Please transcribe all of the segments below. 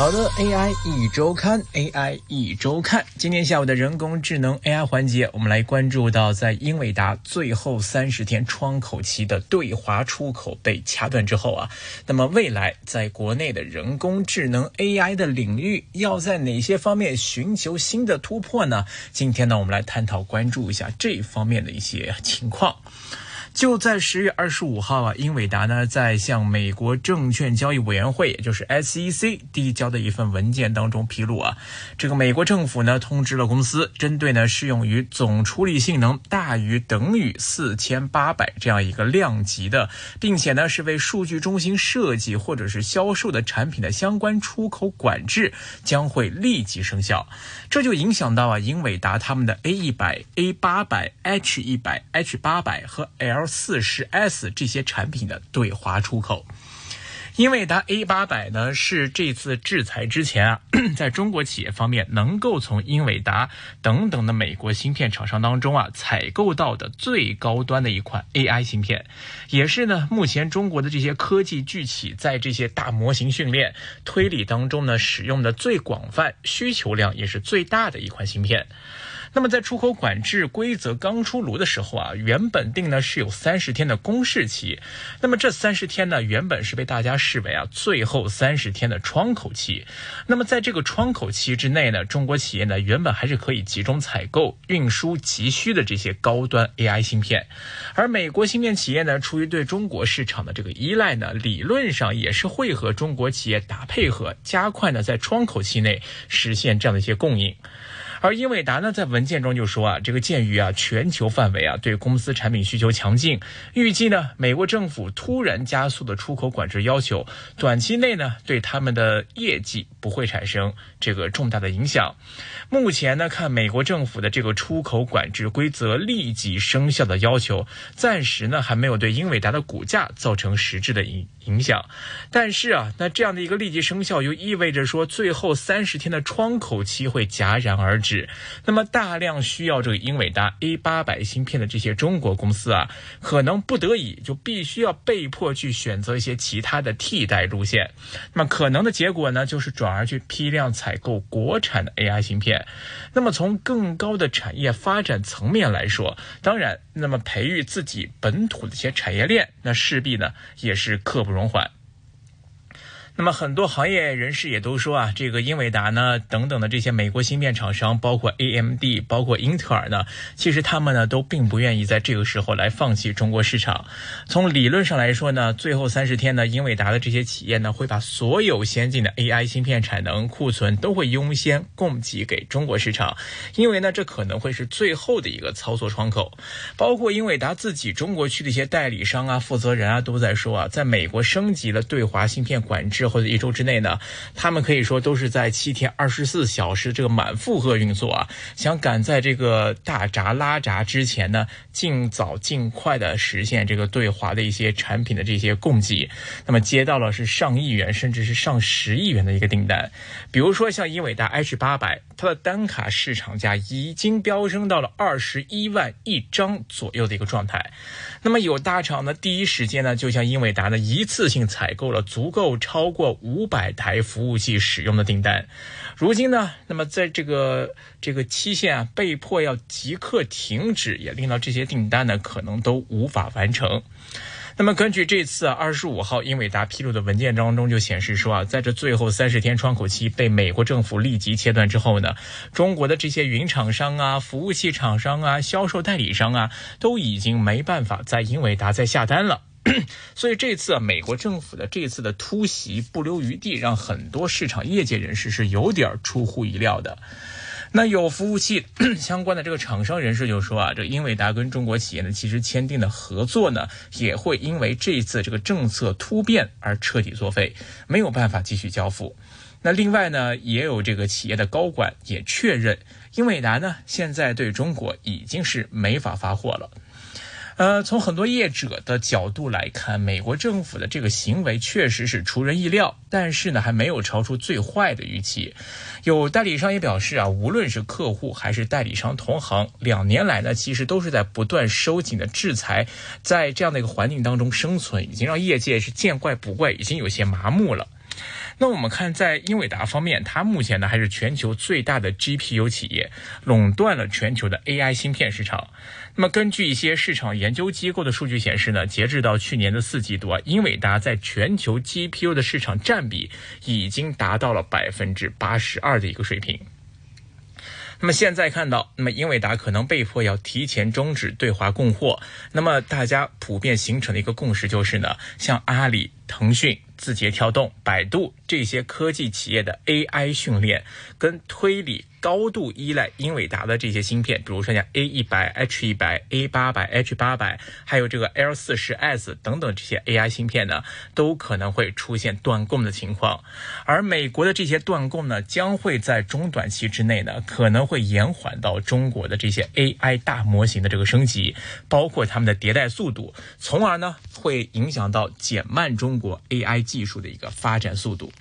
好的，AI 一周刊，AI 一周刊。今天下午的人工智能 AI 环节，我们来关注到，在英伟达最后三十天窗口期的对华出口被掐断之后啊，那么未来在国内的人工智能 AI 的领域，要在哪些方面寻求新的突破呢？今天呢，我们来探讨关注一下这方面的一些情况。就在十月二十五号啊，英伟达呢在向美国证券交易委员会，也就是 SEC 递交的一份文件当中披露啊，这个美国政府呢通知了公司，针对呢适用于总处理性能大于等于四千八百这样一个量级的，并且呢是为数据中心设计或者是销售的产品的相关出口管制将会立即生效，这就影响到啊英伟达他们的 A 一百、A 八百、H 一百、H 八百和 L。四十 S 这些产品的对华出口，英伟达 A 八百呢是这次制裁之前啊，在中国企业方面能够从英伟达等等的美国芯片厂商当中啊采购到的最高端的一款 AI 芯片，也是呢目前中国的这些科技巨企在这些大模型训练推理当中呢使用的最广泛、需求量也是最大的一款芯片。那么在出口管制规则刚出炉的时候啊，原本定呢是有三十天的公示期，那么这三十天呢，原本是被大家视为啊最后三十天的窗口期。那么在这个窗口期之内呢，中国企业呢原本还是可以集中采购、运输急需的这些高端 AI 芯片，而美国芯片企业呢，出于对中国市场的这个依赖呢，理论上也是会和中国企业打配合，加快呢在窗口期内实现这样的一些供应。而英伟达呢，在文件中就说啊，这个鉴于啊全球范围啊对公司产品需求强劲，预计呢美国政府突然加速的出口管制要求，短期内呢对他们的业绩不会产生这个重大的影响。目前呢，看美国政府的这个出口管制规则立即生效的要求，暂时呢还没有对英伟达的股价造成实质的影影响。但是啊，那这样的一个立即生效，又意味着说最后三十天的窗口期会戛然而止。那么大量需要这个英伟达 A 八百芯片的这些中国公司啊，可能不得已就必须要被迫去选择一些其他的替代路线。那么可能的结果呢，就是转而去批量采购国产的 AI 芯片。那么从更高的产业发展层面来说，当然，那么培育自己本土的一些产业链，那势必呢也是刻不不容缓。那么很多行业人士也都说啊，这个英伟达呢等等的这些美国芯片厂商，包括 AMD，包括英特尔呢，其实他们呢都并不愿意在这个时候来放弃中国市场。从理论上来说呢，最后三十天呢，英伟达的这些企业呢会把所有先进的 AI 芯片产能库存都会优先供给给中国市场，因为呢这可能会是最后的一个操作窗口。包括英伟达自己中国区的一些代理商啊、负责人啊都在说啊，在美国升级了对华芯片管制。或者一周之内呢，他们可以说都是在七天二十四小时这个满负荷运作啊，想赶在这个大闸拉闸之前呢，尽早尽快的实现这个对华的一些产品的这些供给。那么接到了是上亿元甚至是上十亿元的一个订单，比如说像英伟达 H 八百，它的单卡市场价已经飙升到了二十一万一张左右的一个状态。那么有大厂呢，第一时间呢，就向英伟达呢一次性采购了足够超过五百台服务器使用的订单。如今呢，那么在这个这个期限啊，被迫要即刻停止，也令到这些订单呢可能都无法完成。那么，根据这次二十五号英伟达披露的文件当中就显示说啊，在这最后三十天窗口期被美国政府立即切断之后呢，中国的这些云厂商啊、服务器厂商啊、销售代理商啊，都已经没办法在英伟达再下单了。所以这次啊美国政府的这次的突袭不留余地，让很多市场业界人士是有点出乎意料的。那有服务器 相关的这个厂商人士就说啊，这英伟达跟中国企业呢，其实签订的合作呢，也会因为这一次这个政策突变而彻底作废，没有办法继续交付。那另外呢，也有这个企业的高管也确认，英伟达呢现在对中国已经是没法发货了。呃，从很多业者的角度来看，美国政府的这个行为确实是出人意料，但是呢，还没有超出最坏的预期。有代理商也表示啊，无论是客户还是代理商同行，两年来呢，其实都是在不断收紧的制裁，在这样的一个环境当中生存，已经让业界是见怪不怪，已经有些麻木了。那我们看在英伟达方面，它目前呢还是全球最大的 GPU 企业，垄断了全球的 AI 芯片市场。那么根据一些市场研究机构的数据显示呢，截至到去年的四季度啊，英伟达在全球 GPU 的市场占比已经达到了百分之八十二的一个水平。那么现在看到，那么英伟达可能被迫要提前终止对华供货。那么大家普遍形成的一个共识就是呢，像阿里、腾讯。字节跳动、百度这些科技企业的 AI 训练跟推理高度依赖英伟达的这些芯片，比如说像 A 一百、H 一百、A 八百、H 八百，还有这个 L 四十 S 等等这些 AI 芯片呢，都可能会出现断供的情况。而美国的这些断供呢，将会在中短期之内呢，可能会延缓到中国的这些 AI 大模型的这个升级，包括他们的迭代速度，从而呢，会影响到减慢中国 AI。技术的一个发展速度，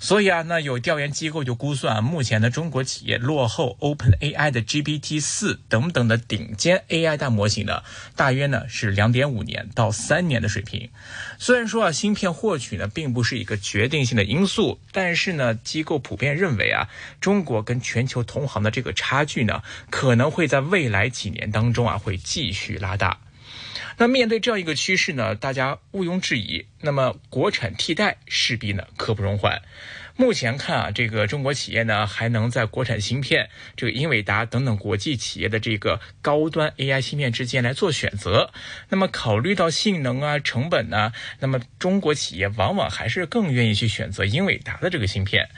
所以啊，那有调研机构就估算，目前的中国企业落后 Open AI 的 GPT 四等等的顶尖 AI 大模型呢，大约呢是两点五年到三年的水平。虽然说啊，芯片获取呢并不是一个决定性的因素，但是呢，机构普遍认为啊，中国跟全球同行的这个差距呢，可能会在未来几年当中啊，会继续拉大。那面对这样一个趋势呢，大家毋庸置疑，那么国产替代势必呢刻不容缓。目前看啊，这个中国企业呢还能在国产芯片、这个英伟达等等国际企业的这个高端 AI 芯片之间来做选择。那么考虑到性能啊、成本呢，那么中国企业往往还是更愿意去选择英伟达的这个芯片。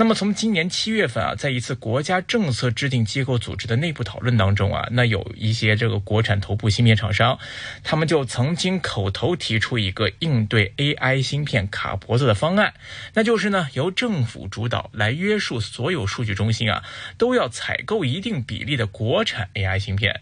那么从今年七月份啊，在一次国家政策制定机构组织的内部讨论当中啊，那有一些这个国产头部芯片厂商，他们就曾经口头提出一个应对 AI 芯片卡脖子的方案，那就是呢由政府主导来约束所有数据中心啊，都要采购一定比例的国产 AI 芯片。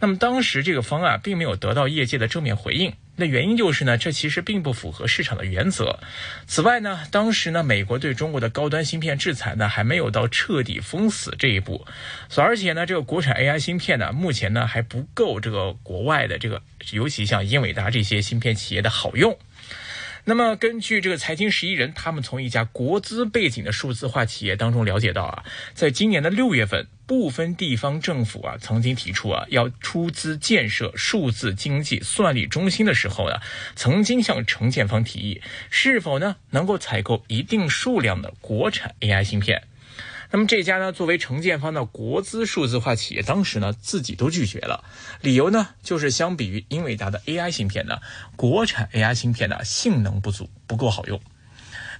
那么当时这个方案并没有得到业界的正面回应。那原因就是呢，这其实并不符合市场的原则。此外呢，当时呢，美国对中国的高端芯片制裁呢，还没有到彻底封死这一步。所而且呢，这个国产 AI 芯片呢，目前呢还不够这个国外的这个，尤其像英伟达这些芯片企业的好用。那么，根据这个财经十一人，他们从一家国资背景的数字化企业当中了解到啊，在今年的六月份，部分地方政府啊曾经提出啊要出资建设数字经济算力中心的时候呢，曾经向承建方提议，是否呢能够采购一定数量的国产 AI 芯片。那么这家呢，作为承建方的国资数字化企业，当时呢自己都拒绝了，理由呢就是相比于英伟达的 AI 芯片呢，国产 AI 芯片呢性能不足，不够好用。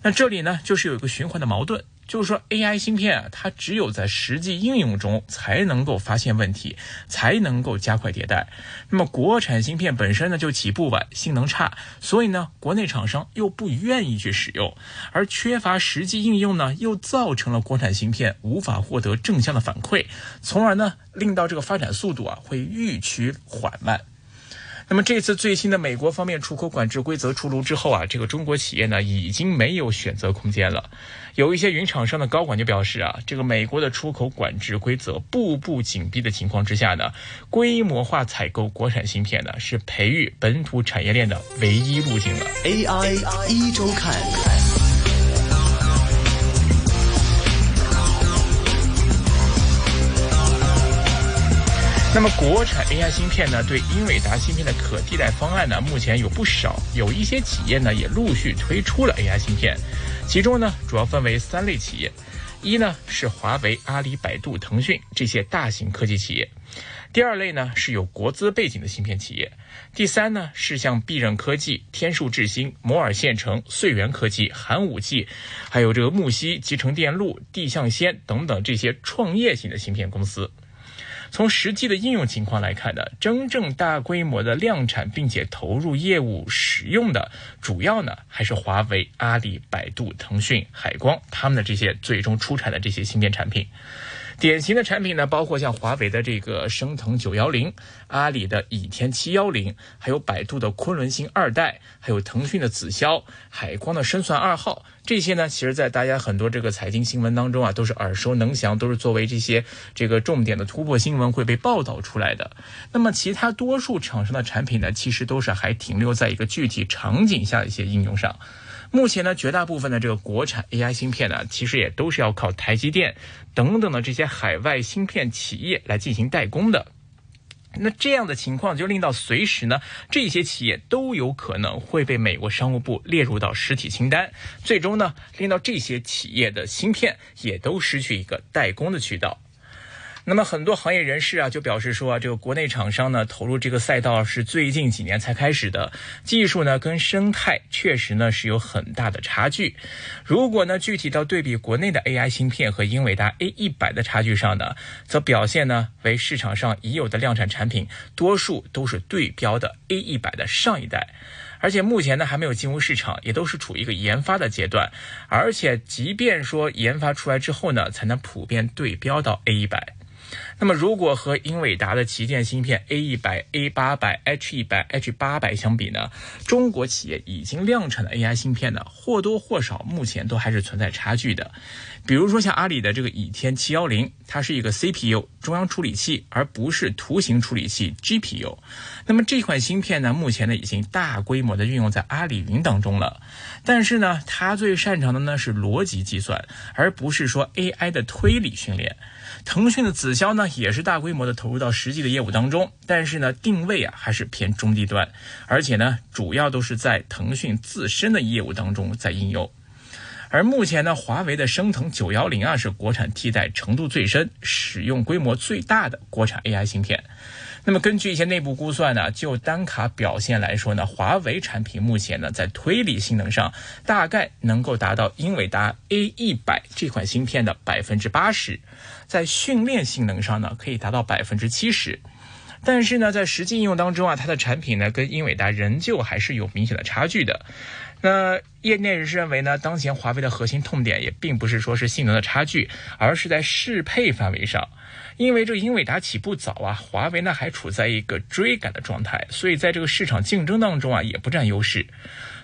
那这里呢就是有一个循环的矛盾。就是说，AI 芯片啊，它只有在实际应用中才能够发现问题，才能够加快迭代。那么，国产芯片本身呢就起步晚，性能差，所以呢，国内厂商又不愿意去使用，而缺乏实际应用呢，又造成了国产芯片无法获得正向的反馈，从而呢，令到这个发展速度啊会愈趋缓慢。那么这次最新的美国方面出口管制规则出炉之后啊，这个中国企业呢已经没有选择空间了。有一些云厂商的高管就表示啊，这个美国的出口管制规则步步紧逼的情况之下呢，规模化采购国产芯片呢是培育本土产业链的唯一路径了。AI 一周看。那么，国产 AI 芯片呢，对英伟达芯片的可替代方案呢，目前有不少，有一些企业呢也陆续推出了 AI 芯片，其中呢主要分为三类企业，一呢是华为、阿里、百度、腾讯这些大型科技企业，第二类呢是有国资背景的芯片企业，第三呢是像必任科技、天数智新、摩尔线程、穗源科技、寒武纪，还有这个木西、集成电路、地象先等等这些创业型的芯片公司。从实际的应用情况来看呢，真正大规模的量产并且投入业务使用的，主要呢还是华为、阿里、百度、腾讯、海光他们的这些最终出产的这些芯片产品。典型的产品呢，包括像华为的这个升腾九幺零，阿里的倚天七幺零，还有百度的昆仑星二代，还有腾讯的紫霄，海光的深算二号，这些呢，其实在大家很多这个财经新闻当中啊，都是耳熟能详，都是作为这些这个重点的突破新闻会被报道出来的。那么其他多数厂商的产品呢，其实都是还停留在一个具体场景下的一些应用上。目前呢，绝大部分的这个国产 AI 芯片呢，其实也都是要靠台积电等等的这些海外芯片企业来进行代工的。那这样的情况就令到随时呢，这些企业都有可能会被美国商务部列入到实体清单，最终呢，令到这些企业的芯片也都失去一个代工的渠道。那么很多行业人士啊，就表示说啊，这个国内厂商呢投入这个赛道是最近几年才开始的，技术呢跟生态确实呢是有很大的差距。如果呢具体到对比国内的 AI 芯片和英伟达 A 一百的差距上呢，则表现呢为市场上已有的量产产品多数都是对标的 A 一百的上一代，而且目前呢还没有进入市场，也都是处于一个研发的阶段。而且即便说研发出来之后呢，才能普遍对标到 A 一百。那么，如果和英伟达的旗舰芯片 A 一百、A 八百、H 一百、H 八百相比呢？中国企业已经量产的 AI 芯片呢，或多或少目前都还是存在差距的。比如说像阿里的这个倚天七幺零，它是一个 CPU 中央处理器，而不是图形处理器 GPU。那么这款芯片呢，目前呢已经大规模的运用在阿里云当中了。但是呢，它最擅长的呢是逻辑计算，而不是说 AI 的推理训练。腾讯的子销呢，也是大规模的投入到实际的业务当中，但是呢，定位啊还是偏中低端，而且呢，主要都是在腾讯自身的业务当中在应用。而目前呢，华为的升腾九幺零啊，是国产替代程度最深、使用规模最大的国产 AI 芯片。那么根据一些内部估算呢，就单卡表现来说呢，华为产品目前呢在推理性能上大概能够达到英伟达 A 一百这款芯片的百分之八十，在训练性能上呢可以达到百分之七十，但是呢在实际应用当中啊，它的产品呢跟英伟达仍旧还是有明显的差距的。那业内人士认为呢，当前华为的核心痛点也并不是说是性能的差距，而是在适配范围上。因为这个英伟达起步早啊，华为呢还处在一个追赶的状态，所以在这个市场竞争当中啊也不占优势。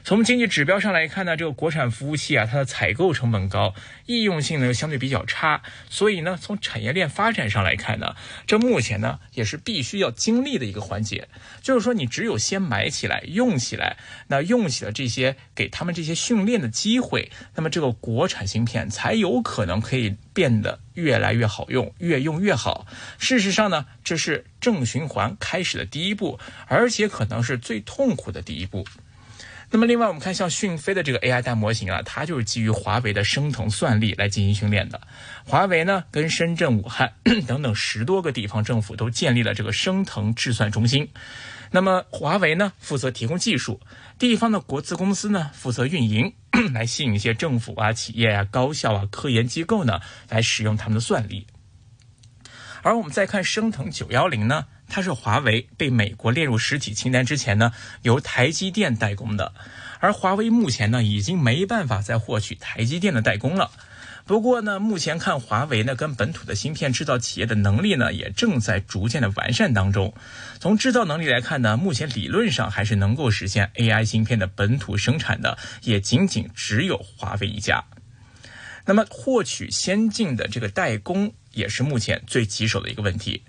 从经济指标上来看呢，这个国产服务器啊，它的采购成本高，易用性呢又相对比较差，所以呢，从产业链发展上来看呢，这目前呢也是必须要经历的一个环节。就是说，你只有先买起来、用起来，那用起了这些给他们这些训练的机会，那么这个国产芯片才有可能可以变得越来越好用，越用越好。事实上呢，这是正循环开始的第一步，而且可能是最痛苦的第一步。那么，另外我们看像讯飞的这个 AI 大模型啊，它就是基于华为的升腾算力来进行训练的。华为呢，跟深圳、武汉 等等十多个地方政府都建立了这个升腾智算中心。那么，华为呢负责提供技术，地方的国资公司呢负责运营，来吸引一些政府啊、企业啊、高校啊、科研机构呢来使用他们的算力。而我们再看升腾九幺零呢？它是华为被美国列入实体清单之前呢，由台积电代工的，而华为目前呢，已经没办法再获取台积电的代工了。不过呢，目前看华为呢，跟本土的芯片制造企业的能力呢，也正在逐渐的完善当中。从制造能力来看呢，目前理论上还是能够实现 AI 芯片的本土生产的，也仅仅只有华为一家。那么，获取先进的这个代工，也是目前最棘手的一个问题。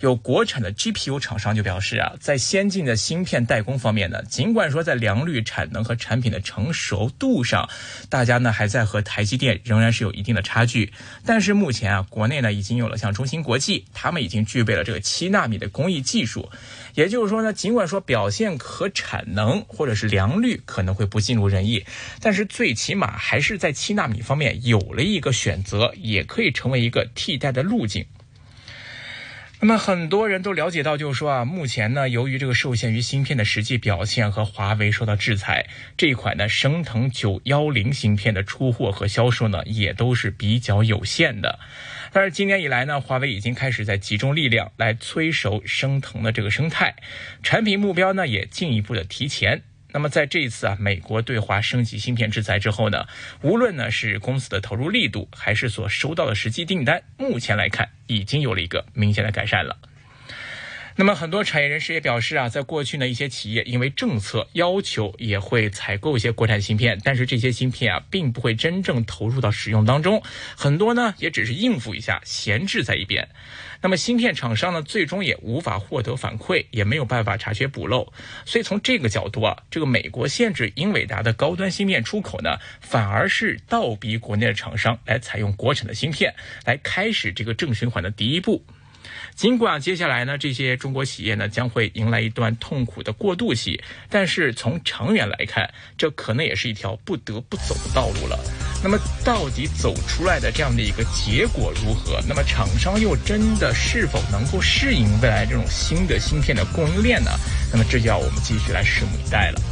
有国产的 GPU 厂商就表示啊，在先进的芯片代工方面呢，尽管说在良率、产能和产品的成熟度上，大家呢还在和台积电仍然是有一定的差距。但是目前啊，国内呢已经有了像中芯国际，他们已经具备了这个七纳米的工艺技术。也就是说呢，尽管说表现和产能或者是良率可能会不尽如人意，但是最起码还是在七纳米方面有了一个选择，也可以成为一个替代的路径。那么很多人都了解到，就是说啊，目前呢，由于这个受限于芯片的实际表现和华为受到制裁，这一款呢升腾九幺零芯片的出货和销售呢，也都是比较有限的。但是今年以来呢，华为已经开始在集中力量来催熟升腾的这个生态，产品目标呢也进一步的提前。那么在这一次啊，美国对华升级芯片制裁之后呢，无论呢是公司的投入力度，还是所收到的实际订单，目前来看已经有了一个明显的改善了。那么很多产业人士也表示啊，在过去呢，一些企业因为政策要求也会采购一些国产芯片，但是这些芯片啊，并不会真正投入到使用当中，很多呢也只是应付一下，闲置在一边。那么芯片厂商呢，最终也无法获得反馈，也没有办法查缺补漏。所以从这个角度啊，这个美国限制英伟达的高端芯片出口呢，反而是倒逼国内的厂商来采用国产的芯片，来开始这个正循环的第一步。尽管接下来呢，这些中国企业呢将会迎来一段痛苦的过渡期，但是从长远来看，这可能也是一条不得不走的道路了。那么，到底走出来的这样的一个结果如何？那么，厂商又真的是否能够适应未来这种新的芯片的供应链呢？那么，这就要我们继续来拭目以待了。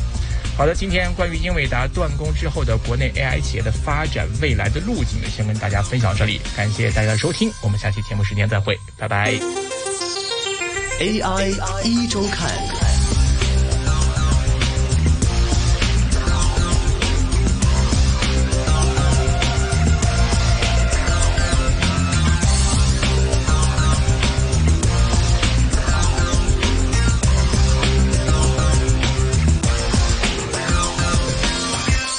好的，今天关于英伟达断供之后的国内 AI 企业的发展未来的路径，先跟大家分享这里。感谢大家的收听，我们下期节目时间再会，拜拜。AI 一周看。